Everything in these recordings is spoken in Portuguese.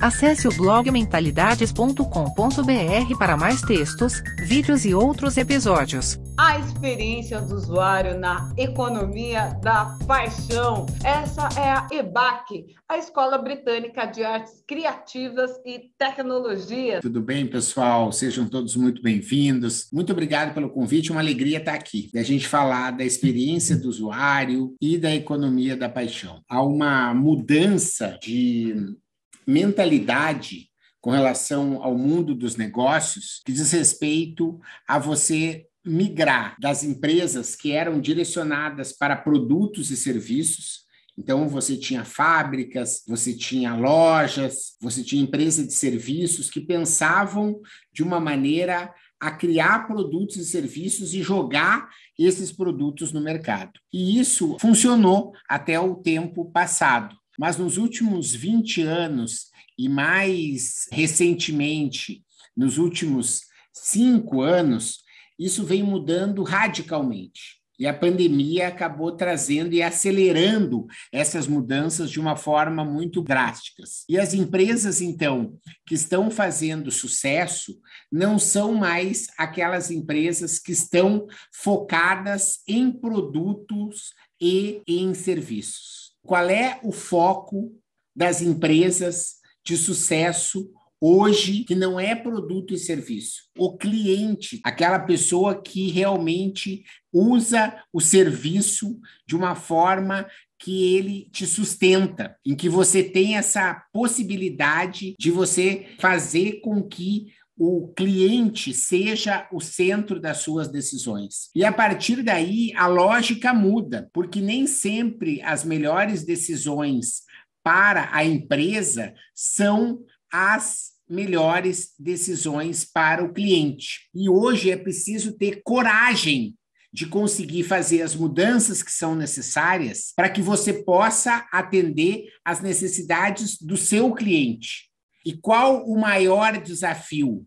Acesse o blog mentalidades.com.br para mais textos, vídeos e outros episódios. A experiência do usuário na economia da paixão. Essa é a EBAC, a Escola Britânica de Artes Criativas e Tecnologia. Tudo bem, pessoal? Sejam todos muito bem-vindos. Muito obrigado pelo convite, uma alegria estar aqui. Da gente falar da experiência do usuário e da economia da paixão. Há uma mudança de mentalidade com relação ao mundo dos negócios que diz respeito a você migrar das empresas que eram direcionadas para produtos e serviços. Então, você tinha fábricas, você tinha lojas, você tinha empresas de serviços que pensavam de uma maneira a criar produtos e serviços e jogar esses produtos no mercado. E isso funcionou até o tempo passado. Mas nos últimos 20 anos e mais recentemente, nos últimos cinco anos, isso vem mudando radicalmente. E a pandemia acabou trazendo e acelerando essas mudanças de uma forma muito drástica. E as empresas, então, que estão fazendo sucesso, não são mais aquelas empresas que estão focadas em produtos e em serviços. Qual é o foco das empresas de sucesso hoje que não é produto e serviço. O cliente, aquela pessoa que realmente usa o serviço de uma forma que ele te sustenta, em que você tem essa possibilidade de você fazer com que o cliente seja o centro das suas decisões. E a partir daí, a lógica muda, porque nem sempre as melhores decisões para a empresa são as melhores decisões para o cliente. E hoje é preciso ter coragem de conseguir fazer as mudanças que são necessárias para que você possa atender às necessidades do seu cliente. E qual o maior desafio?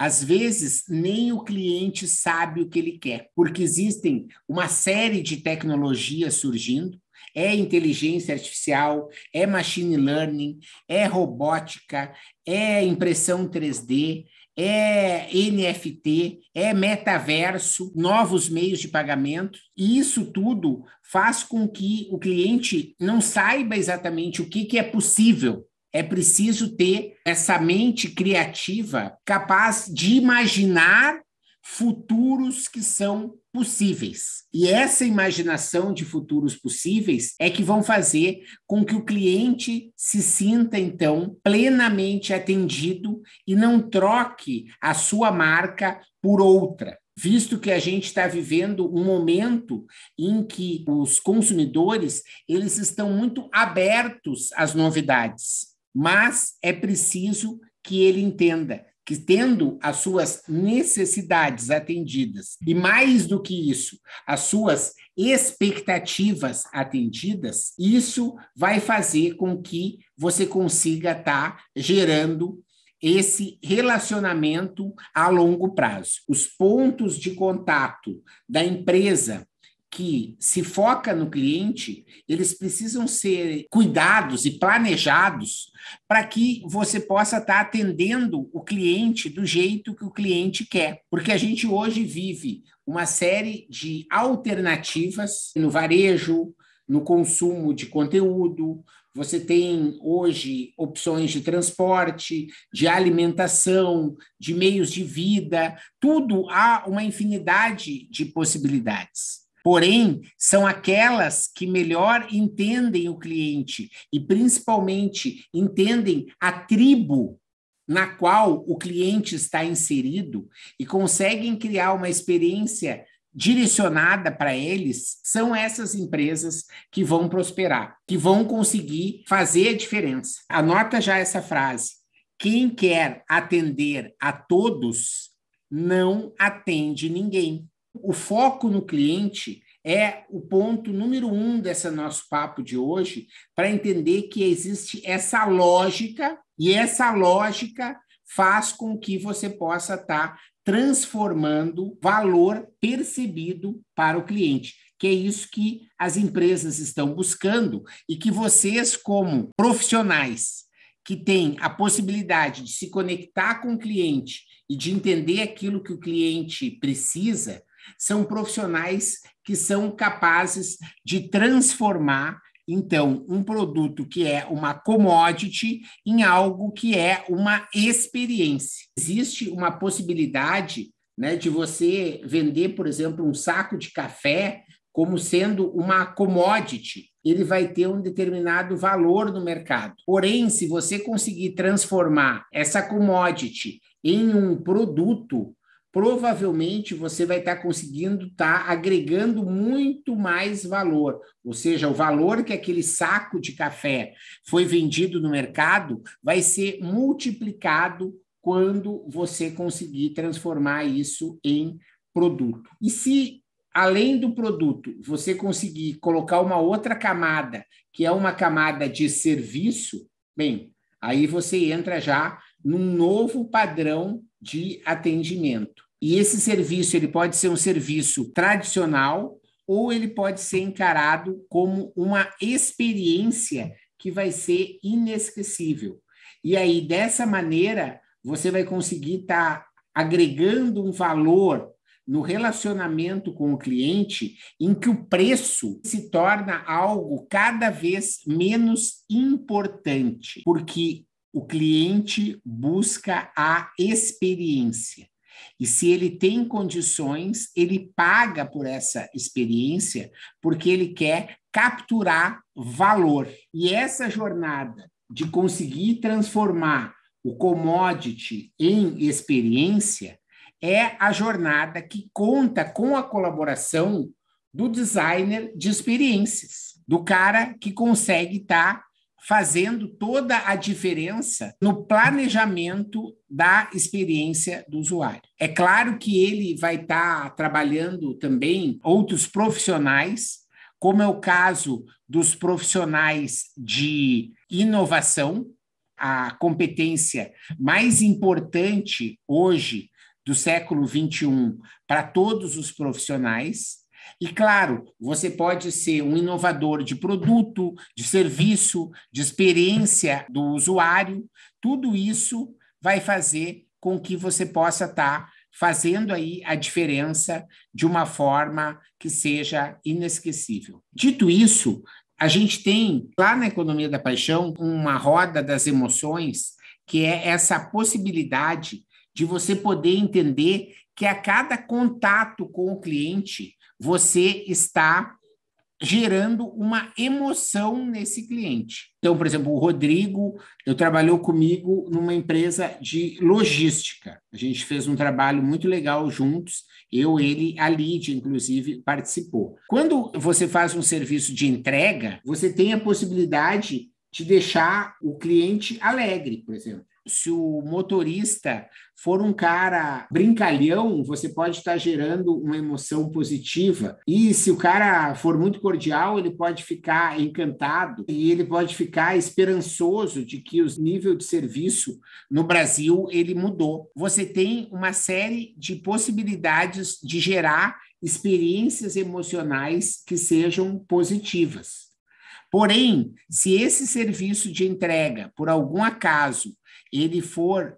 Às vezes, nem o cliente sabe o que ele quer, porque existem uma série de tecnologias surgindo, é inteligência artificial, é machine learning, é robótica, é impressão 3D, é NFT, é metaverso, novos meios de pagamento, e isso tudo faz com que o cliente não saiba exatamente o que, que é possível. É preciso ter essa mente criativa capaz de imaginar futuros que são possíveis. E essa imaginação de futuros possíveis é que vão fazer com que o cliente se sinta, então, plenamente atendido e não troque a sua marca por outra. Visto que a gente está vivendo um momento em que os consumidores eles estão muito abertos às novidades, mas é preciso que ele entenda que tendo as suas necessidades atendidas e mais do que isso, as suas expectativas atendidas, isso vai fazer com que você consiga estar tá gerando esse relacionamento a longo prazo. Os pontos de contato da empresa que se foca no cliente, eles precisam ser cuidados e planejados para que você possa estar tá atendendo o cliente do jeito que o cliente quer. Porque a gente hoje vive uma série de alternativas no varejo, no consumo de conteúdo, você tem hoje opções de transporte, de alimentação, de meios de vida, tudo há uma infinidade de possibilidades. Porém, são aquelas que melhor entendem o cliente e, principalmente, entendem a tribo na qual o cliente está inserido e conseguem criar uma experiência direcionada para eles, são essas empresas que vão prosperar, que vão conseguir fazer a diferença. Anota já essa frase: quem quer atender a todos não atende ninguém. O foco no cliente é o ponto número um desse nosso papo de hoje, para entender que existe essa lógica, e essa lógica faz com que você possa estar tá transformando valor percebido para o cliente, que é isso que as empresas estão buscando e que vocês, como profissionais que têm a possibilidade de se conectar com o cliente e de entender aquilo que o cliente precisa, são profissionais que são capazes de transformar então, um produto que é uma commodity em algo que é uma experiência. Existe uma possibilidade né, de você vender, por exemplo, um saco de café como sendo uma commodity. Ele vai ter um determinado valor no mercado. Porém, se você conseguir transformar essa commodity em um produto provavelmente você vai estar conseguindo estar tá agregando muito mais valor, ou seja, o valor que aquele saco de café foi vendido no mercado vai ser multiplicado quando você conseguir transformar isso em produto. E se além do produto você conseguir colocar uma outra camada, que é uma camada de serviço, bem, aí você entra já num novo padrão de atendimento. E esse serviço ele pode ser um serviço tradicional ou ele pode ser encarado como uma experiência que vai ser inesquecível. E aí, dessa maneira, você vai conseguir estar tá agregando um valor no relacionamento com o cliente em que o preço se torna algo cada vez menos importante, porque o cliente busca a experiência. E se ele tem condições, ele paga por essa experiência, porque ele quer capturar valor. E essa jornada de conseguir transformar o commodity em experiência é a jornada que conta com a colaboração do designer de experiências, do cara que consegue estar tá fazendo toda a diferença no planejamento da experiência do usuário. É claro que ele vai estar tá trabalhando também outros profissionais, como é o caso dos profissionais de inovação, a competência mais importante hoje do século 21 para todos os profissionais. E claro, você pode ser um inovador de produto, de serviço, de experiência do usuário. Tudo isso vai fazer com que você possa estar tá fazendo aí a diferença de uma forma que seja inesquecível. Dito isso, a gente tem lá na economia da paixão uma roda das emoções, que é essa possibilidade de você poder entender que a cada contato com o cliente, você está gerando uma emoção nesse cliente. Então, por exemplo, o Rodrigo, eu trabalhou comigo numa empresa de logística. A gente fez um trabalho muito legal juntos. Eu, ele, a Lídia, inclusive, participou. Quando você faz um serviço de entrega, você tem a possibilidade de deixar o cliente alegre, por exemplo se o motorista for um cara brincalhão, você pode estar gerando uma emoção positiva. E se o cara for muito cordial, ele pode ficar encantado e ele pode ficar esperançoso de que o nível de serviço no Brasil ele mudou. Você tem uma série de possibilidades de gerar experiências emocionais que sejam positivas. Porém, se esse serviço de entrega, por algum acaso, ele for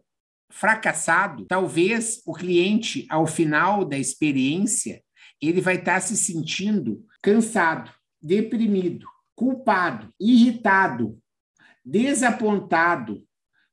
fracassado, talvez o cliente, ao final da experiência, ele vai estar se sentindo cansado, deprimido, culpado, irritado, desapontado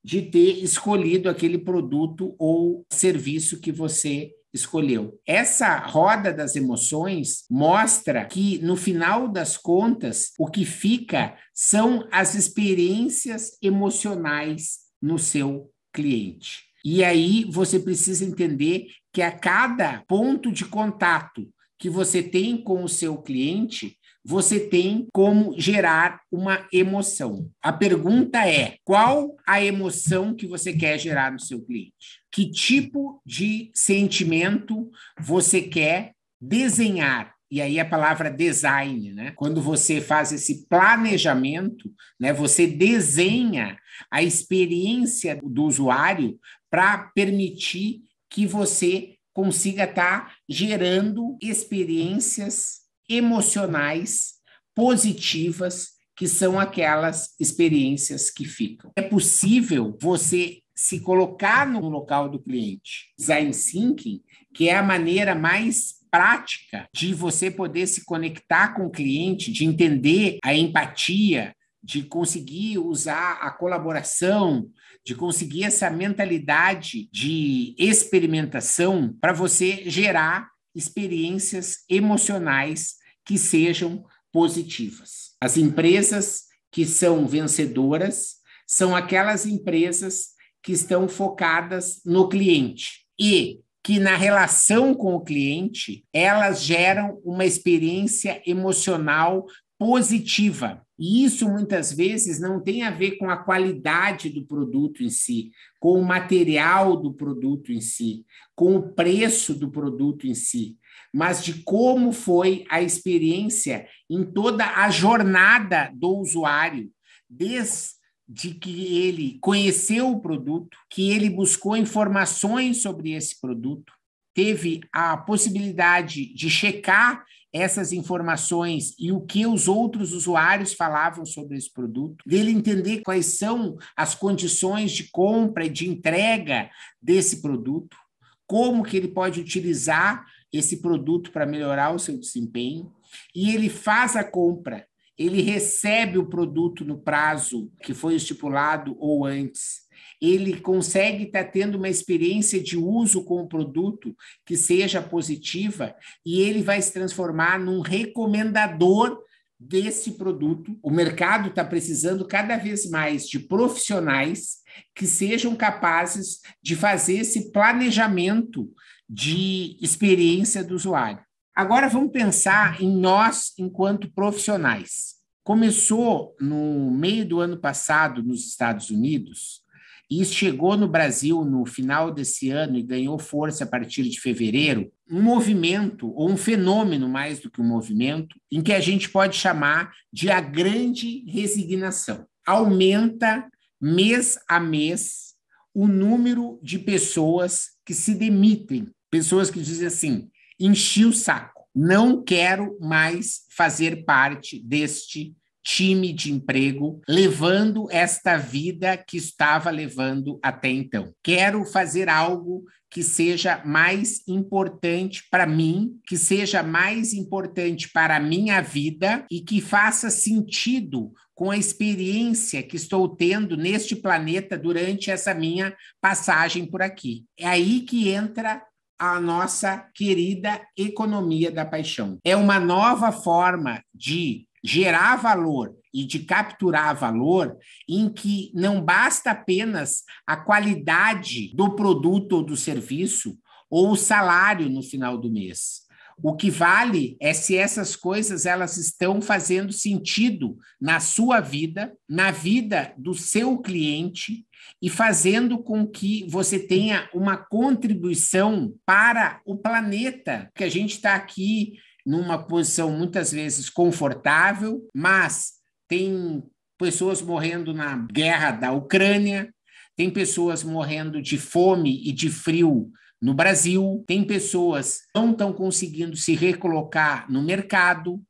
de ter escolhido aquele produto ou serviço que você escolheu. Essa roda das emoções mostra que, no final das contas, o que fica são as experiências emocionais no seu cliente. E aí você precisa entender que a cada ponto de contato que você tem com o seu cliente, você tem como gerar uma emoção. A pergunta é: qual a emoção que você quer gerar no seu cliente? Que tipo de sentimento você quer desenhar e aí a palavra design, né? Quando você faz esse planejamento, né, você desenha a experiência do usuário para permitir que você consiga estar tá gerando experiências emocionais positivas, que são aquelas experiências que ficam. É possível você se colocar no local do cliente. Design thinking, que é a maneira mais prática de você poder se conectar com o cliente, de entender a empatia, de conseguir usar a colaboração, de conseguir essa mentalidade de experimentação para você gerar experiências emocionais que sejam positivas. As empresas que são vencedoras são aquelas empresas que estão focadas no cliente e que na relação com o cliente elas geram uma experiência emocional positiva. E isso muitas vezes não tem a ver com a qualidade do produto em si, com o material do produto em si, com o preço do produto em si, mas de como foi a experiência em toda a jornada do usuário, desde de que ele conheceu o produto, que ele buscou informações sobre esse produto, teve a possibilidade de checar essas informações e o que os outros usuários falavam sobre esse produto, dele entender quais são as condições de compra e de entrega desse produto, como que ele pode utilizar esse produto para melhorar o seu desempenho, e ele faz a compra ele recebe o produto no prazo que foi estipulado ou antes. Ele consegue estar tá tendo uma experiência de uso com o produto que seja positiva e ele vai se transformar num recomendador desse produto. O mercado está precisando cada vez mais de profissionais que sejam capazes de fazer esse planejamento de experiência do usuário. Agora vamos pensar em nós enquanto profissionais. Começou no meio do ano passado nos Estados Unidos e chegou no Brasil no final desse ano e ganhou força a partir de fevereiro, um movimento ou um fenômeno mais do que um movimento, em que a gente pode chamar de a grande resignação. Aumenta mês a mês o número de pessoas que se demitem, pessoas que dizem assim: enchi o saco. Não quero mais fazer parte deste time de emprego, levando esta vida que estava levando até então. Quero fazer algo que seja mais importante para mim, que seja mais importante para a minha vida e que faça sentido com a experiência que estou tendo neste planeta durante essa minha passagem por aqui. É aí que entra a nossa querida economia da paixão. É uma nova forma de gerar valor e de capturar valor em que não basta apenas a qualidade do produto ou do serviço ou o salário no final do mês. O que vale é se essas coisas elas estão fazendo sentido na sua vida, na vida do seu cliente e fazendo com que você tenha uma contribuição para o planeta, que a gente está aqui numa posição muitas vezes confortável, mas tem pessoas morrendo na guerra da Ucrânia, tem pessoas morrendo de fome e de frio no Brasil, tem pessoas que não estão conseguindo se recolocar no mercado,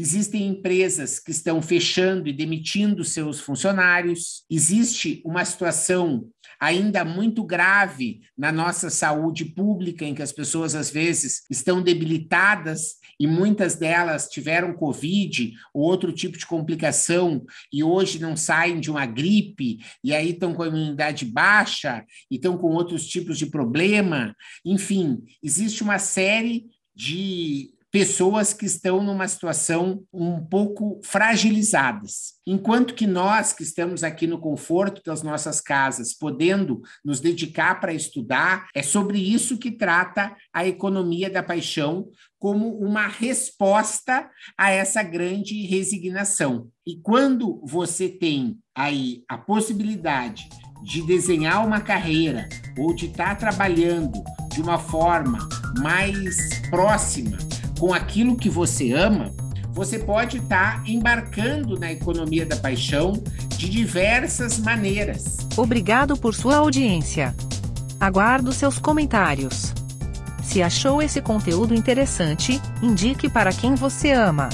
existem empresas que estão fechando e demitindo seus funcionários, existe uma situação ainda muito grave na nossa saúde pública, em que as pessoas às vezes estão debilitadas e muitas delas tiveram Covid ou outro tipo de complicação e hoje não saem de uma gripe e aí estão com a imunidade baixa e estão com outros tipos de problema. Enfim, existe uma série de pessoas que estão numa situação um pouco fragilizadas. Enquanto que nós, que estamos aqui no conforto das nossas casas, podendo nos dedicar para estudar, é sobre isso que trata a economia da paixão como uma resposta a essa grande resignação. E quando você tem aí a possibilidade de desenhar uma carreira ou de estar trabalhando de uma forma mais próxima com aquilo que você ama, você pode estar tá embarcando na economia da paixão de diversas maneiras. Obrigado por sua audiência. Aguardo seus comentários. Se achou esse conteúdo interessante, indique para quem você ama.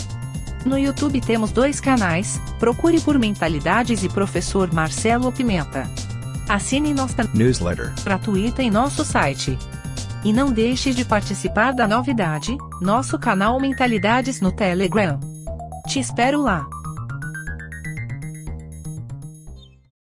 No YouTube temos dois canais, procure por Mentalidades e Professor Marcelo Pimenta. Assine nossa newsletter gratuita em nosso site. E não deixe de participar da novidade, nosso canal Mentalidades no Telegram. Te espero lá.